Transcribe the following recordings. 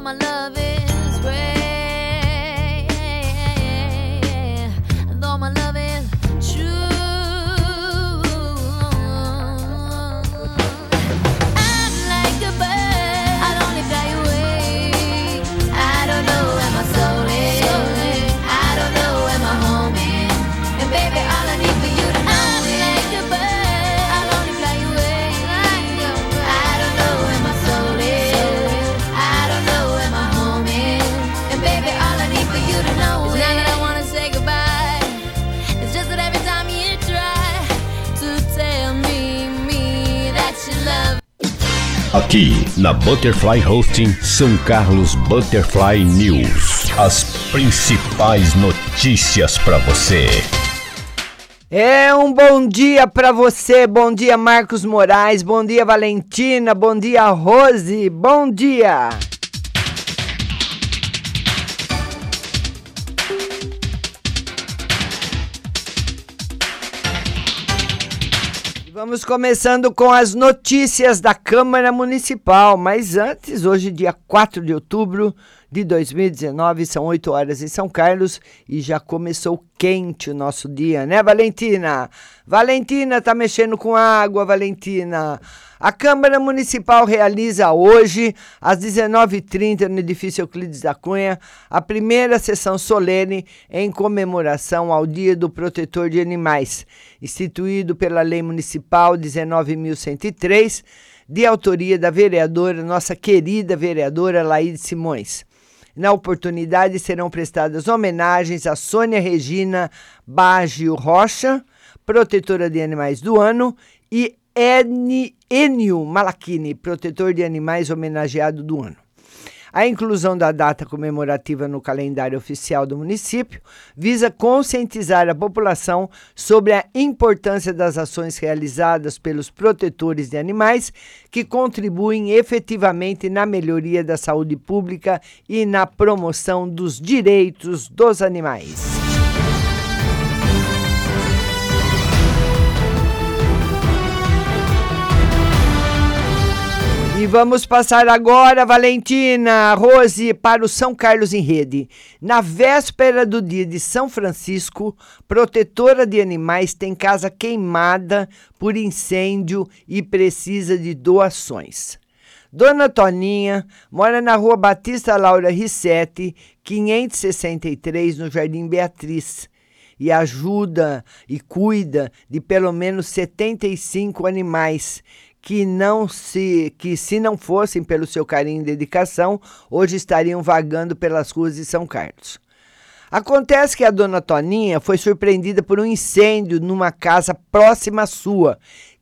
my love Aqui na Butterfly Hosting São Carlos Butterfly News. As principais notícias para você. É um bom dia para você. Bom dia, Marcos Moraes. Bom dia, Valentina. Bom dia, Rose. Bom dia. Vamos começando com as notícias da Câmara Municipal. Mas antes, hoje, dia 4 de outubro de 2019, são 8 horas em São Carlos e já começou quente o nosso dia, né, Valentina? Valentina tá mexendo com água, Valentina. A Câmara Municipal realiza hoje, às 19h30, no edifício Euclides da Cunha, a primeira sessão solene em comemoração ao Dia do Protetor de Animais, instituído pela Lei Municipal 19.103, de autoria da vereadora, nossa querida vereadora Laíde Simões. Na oportunidade serão prestadas homenagens a Sônia Regina Baggio Rocha, protetora de animais do ano, e Enio Malachini, protetor de animais homenageado do ano. A inclusão da data comemorativa no calendário oficial do município visa conscientizar a população sobre a importância das ações realizadas pelos protetores de animais que contribuem efetivamente na melhoria da saúde pública e na promoção dos direitos dos animais. E vamos passar agora, Valentina, Rose, para o São Carlos em Rede. Na véspera do dia de São Francisco, protetora de animais tem casa queimada por incêndio e precisa de doações. Dona Toninha mora na rua Batista Laura Rissetti, 563, no Jardim Beatriz e ajuda e cuida de pelo menos 75 animais que não se que se não fossem pelo seu carinho e dedicação, hoje estariam vagando pelas ruas de São Carlos. Acontece que a dona Toninha foi surpreendida por um incêndio numa casa próxima à sua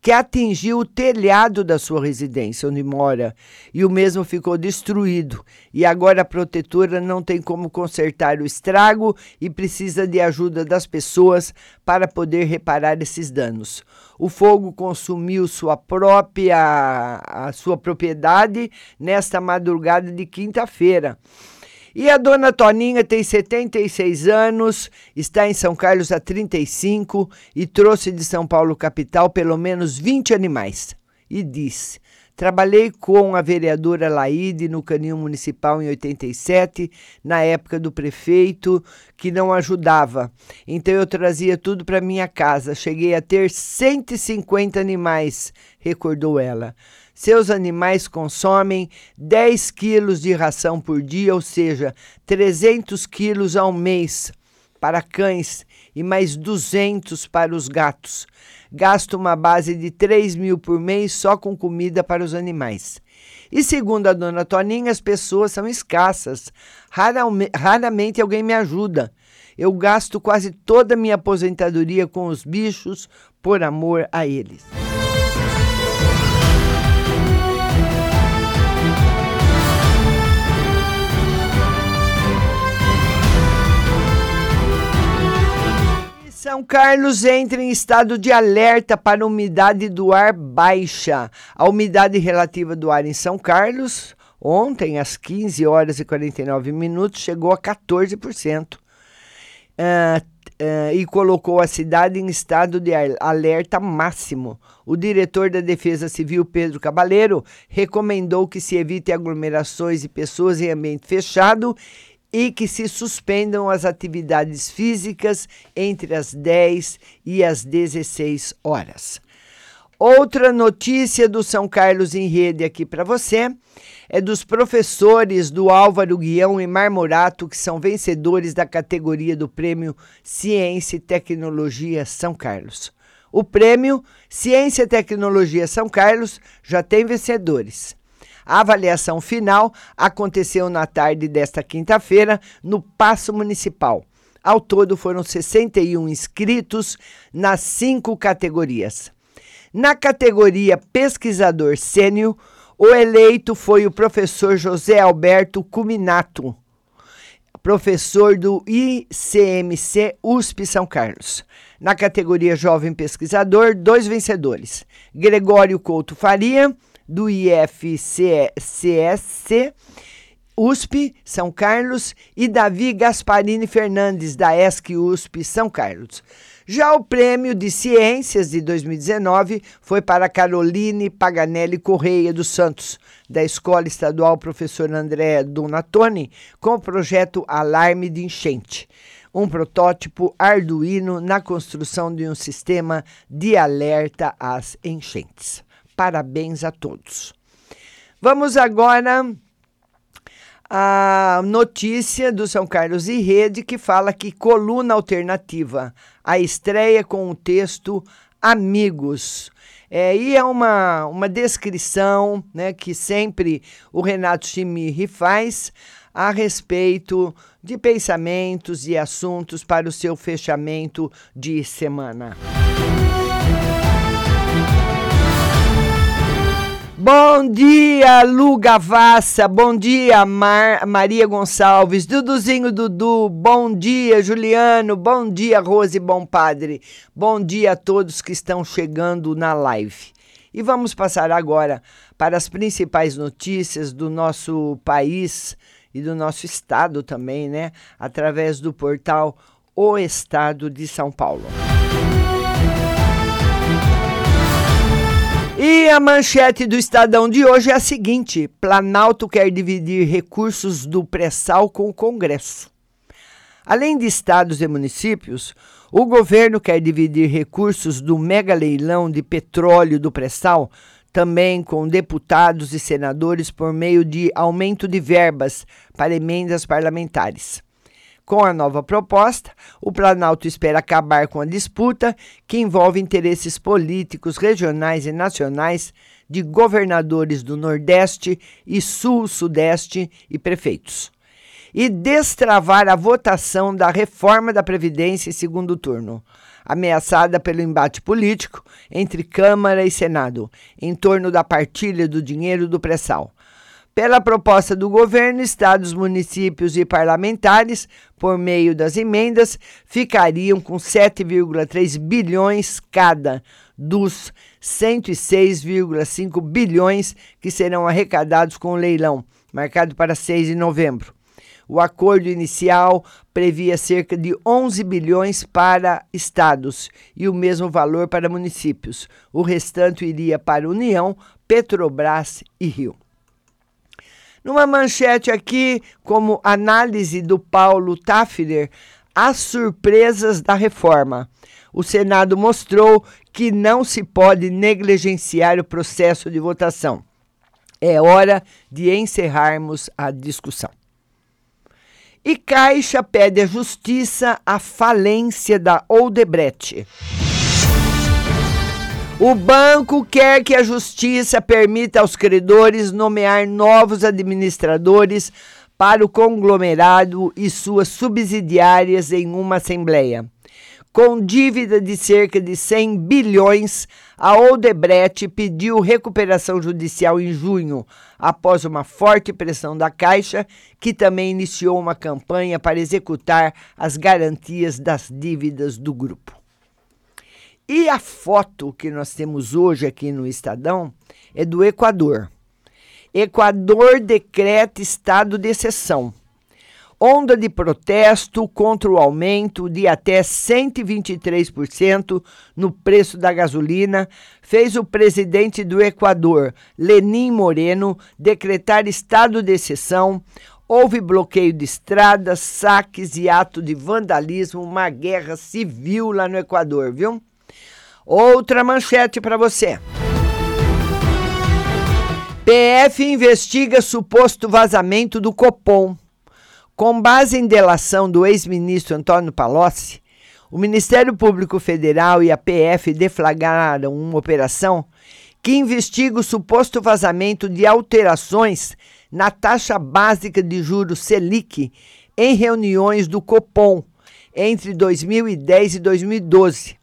que atingiu o telhado da sua residência, onde mora, e o mesmo ficou destruído. E agora a protetora não tem como consertar o estrago e precisa de ajuda das pessoas para poder reparar esses danos. O fogo consumiu sua própria a sua propriedade nesta madrugada de quinta-feira. E a dona Toninha tem 76 anos, está em São Carlos há 35 e trouxe de São Paulo capital pelo menos 20 animais. E disse: Trabalhei com a vereadora Laide no Canil Municipal em 87, na época do prefeito, que não ajudava. Então eu trazia tudo para minha casa. Cheguei a ter 150 animais, recordou ela. Seus animais consomem 10 quilos de ração por dia, ou seja, 300 quilos ao mês para cães e mais 200 para os gatos. Gasto uma base de 3 mil por mês só com comida para os animais. E segundo a dona Toninha, as pessoas são escassas. Raramente alguém me ajuda. Eu gasto quase toda a minha aposentadoria com os bichos por amor a eles. São Carlos entra em estado de alerta para umidade do ar baixa. A umidade relativa do ar em São Carlos, ontem, às 15 horas e 49 minutos, chegou a 14%. Uh, uh, e colocou a cidade em estado de alerta máximo. O diretor da Defesa Civil, Pedro Cabaleiro, recomendou que se evite aglomerações e pessoas em ambiente fechado e que se suspendam as atividades físicas entre as 10 e as 16 horas. Outra notícia do São Carlos em Rede aqui para você é dos professores do Álvaro Guião e Marmorato, que são vencedores da categoria do Prêmio Ciência e Tecnologia São Carlos. O prêmio Ciência e Tecnologia São Carlos já tem vencedores. A avaliação final aconteceu na tarde desta quinta-feira no Paço Municipal. Ao todo foram 61 inscritos nas cinco categorias. Na categoria Pesquisador Sênior, o eleito foi o professor José Alberto Cuminato, professor do ICMC USP São Carlos. Na categoria Jovem Pesquisador, dois vencedores: Gregório Couto Faria do IFCS, USP São Carlos e Davi Gasparini Fernandes, da ESC USP São Carlos. Já o prêmio de Ciências de 2019 foi para Caroline Paganelli Correia dos Santos, da Escola Estadual Professor André Donatoni, com o projeto Alarme de Enchente um protótipo Arduino na construção de um sistema de alerta às enchentes. Parabéns a todos. Vamos agora à notícia do São Carlos e Rede que fala que coluna alternativa, a estreia com o texto Amigos. É, e é uma, uma descrição né, que sempre o Renato Chimiri faz a respeito de pensamentos e assuntos para o seu fechamento de semana. Bom dia, Lu Gavassa. Bom dia, Mar Maria Gonçalves. Duduzinho Dudu. Bom dia, Juliano. Bom dia, Rose Bom Padre. Bom dia a todos que estão chegando na live. E vamos passar agora para as principais notícias do nosso país e do nosso estado também, né? Através do portal O Estado de São Paulo. E a manchete do Estadão de hoje é a seguinte: Planalto quer dividir recursos do pré-sal com o Congresso. Além de estados e municípios, o governo quer dividir recursos do mega leilão de petróleo do pré-sal também com deputados e senadores por meio de aumento de verbas para emendas parlamentares. Com a nova proposta, o Planalto espera acabar com a disputa que envolve interesses políticos regionais e nacionais de governadores do Nordeste e Sul-Sudeste e prefeitos. E destravar a votação da reforma da Previdência em segundo turno, ameaçada pelo embate político entre Câmara e Senado em torno da partilha do dinheiro do pré-sal. Pela proposta do governo, estados, municípios e parlamentares, por meio das emendas, ficariam com 7,3 bilhões cada dos 106,5 bilhões que serão arrecadados com o leilão, marcado para 6 de novembro. O acordo inicial previa cerca de 11 bilhões para estados e o mesmo valor para municípios. O restante iria para União, Petrobras e Rio. Numa manchete aqui, como análise do Paulo Tafner, as surpresas da reforma. O Senado mostrou que não se pode negligenciar o processo de votação. É hora de encerrarmos a discussão. E Caixa pede à Justiça a falência da Odebrecht. O banco quer que a Justiça permita aos credores nomear novos administradores para o conglomerado e suas subsidiárias em uma Assembleia. Com dívida de cerca de 100 bilhões, a Odebrecht pediu recuperação judicial em junho, após uma forte pressão da Caixa, que também iniciou uma campanha para executar as garantias das dívidas do grupo. E a foto que nós temos hoje aqui no Estadão é do Equador. Equador decreta estado de exceção. Onda de protesto contra o aumento de até 123% no preço da gasolina fez o presidente do Equador, Lenin Moreno, decretar estado de exceção. Houve bloqueio de estradas, saques e ato de vandalismo, uma guerra civil lá no Equador, viu? Outra manchete para você. PF investiga suposto vazamento do Copom. Com base em delação do ex-ministro Antônio Palocci, o Ministério Público Federal e a PF deflagraram uma operação que investiga o suposto vazamento de alterações na taxa básica de juros Selic em reuniões do Copom entre 2010 e 2012.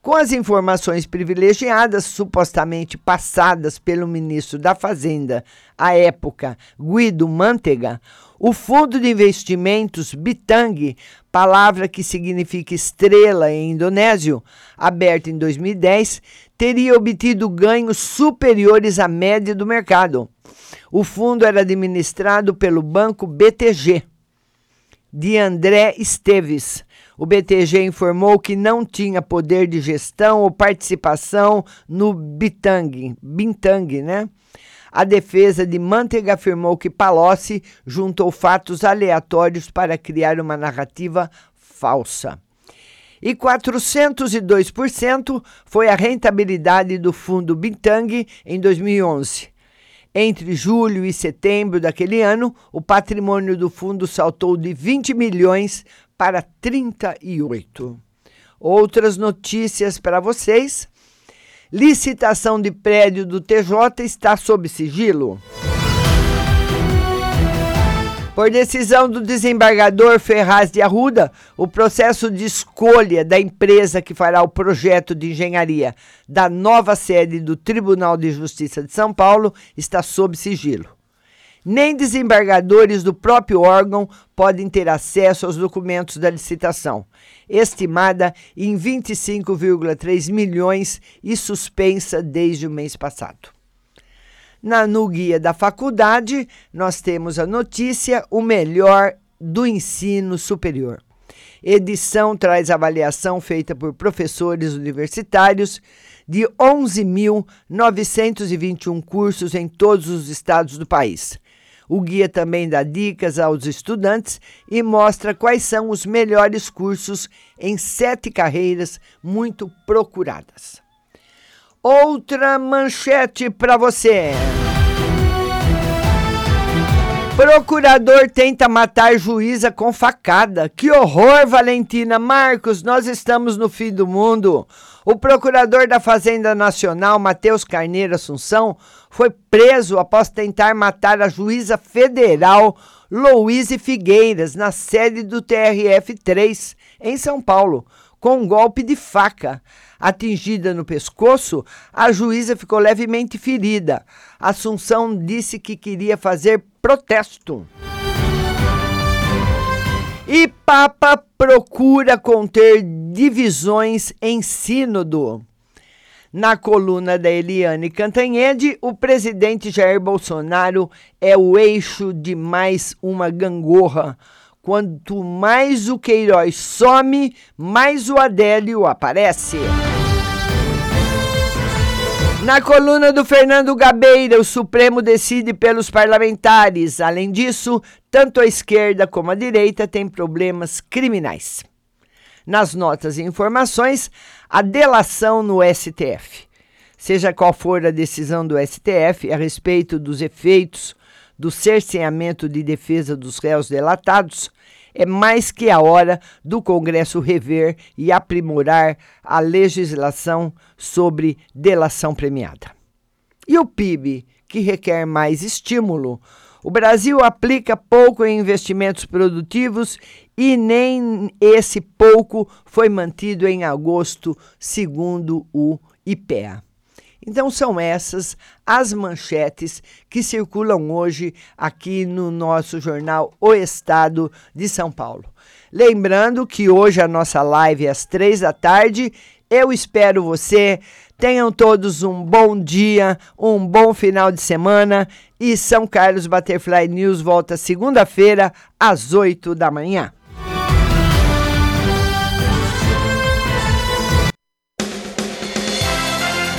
Com as informações privilegiadas supostamente passadas pelo ministro da Fazenda à época, Guido Mantega, o Fundo de Investimentos Bitang, palavra que significa estrela em indonésio, aberto em 2010, teria obtido ganhos superiores à média do mercado. O fundo era administrado pelo banco BTG, de André Esteves o BTG informou que não tinha poder de gestão ou participação no Bitang, Bintang, né? A defesa de Mantega afirmou que Palocci juntou fatos aleatórios para criar uma narrativa falsa. E 402% foi a rentabilidade do fundo Bintang em 2011. Entre julho e setembro daquele ano, o patrimônio do fundo saltou de 20 milhões para 38. Outras notícias para vocês. Licitação de prédio do TJ está sob sigilo. Por decisão do desembargador Ferraz de Arruda, o processo de escolha da empresa que fará o projeto de engenharia da nova sede do Tribunal de Justiça de São Paulo está sob sigilo nem desembargadores do próprio órgão podem ter acesso aos documentos da licitação, estimada em 25,3 milhões e suspensa desde o mês passado. Na no guia da faculdade, nós temos a notícia O melhor do ensino superior. Edição traz avaliação feita por professores universitários de 11.921 cursos em todos os estados do país. O guia também dá dicas aos estudantes e mostra quais são os melhores cursos em sete carreiras muito procuradas. Outra manchete para você. Procurador tenta matar juíza com facada. Que horror, Valentina Marcos, nós estamos no fim do mundo. O procurador da Fazenda Nacional, Matheus Carneiro Assunção, foi preso após tentar matar a juíza federal Louise Figueiras na sede do TRF-3, em São Paulo, com um golpe de faca. Atingida no pescoço, a juíza ficou levemente ferida. Assunção disse que queria fazer protesto. E Papa procura conter divisões em Sínodo. Na coluna da Eliane Cantanhede, o presidente Jair Bolsonaro é o eixo de mais uma gangorra. Quanto mais o Queiroz some, mais o Adélio aparece. Na coluna do Fernando Gabeira, o Supremo decide pelos parlamentares. Além disso, tanto a esquerda como a direita têm problemas criminais. Nas notas e informações, a delação no STF. Seja qual for a decisão do STF a respeito dos efeitos do cerceamento de defesa dos réus delatados, é mais que a hora do Congresso rever e aprimorar a legislação sobre delação premiada. E o PIB, que requer mais estímulo? O Brasil aplica pouco em investimentos produtivos e nem esse pouco foi mantido em agosto, segundo o IPEA. Então são essas as manchetes que circulam hoje aqui no nosso jornal O Estado de São Paulo. Lembrando que hoje a nossa live é às três da tarde. Eu espero você. Tenham todos um bom dia, um bom final de semana e São Carlos Butterfly News volta segunda-feira às oito da manhã.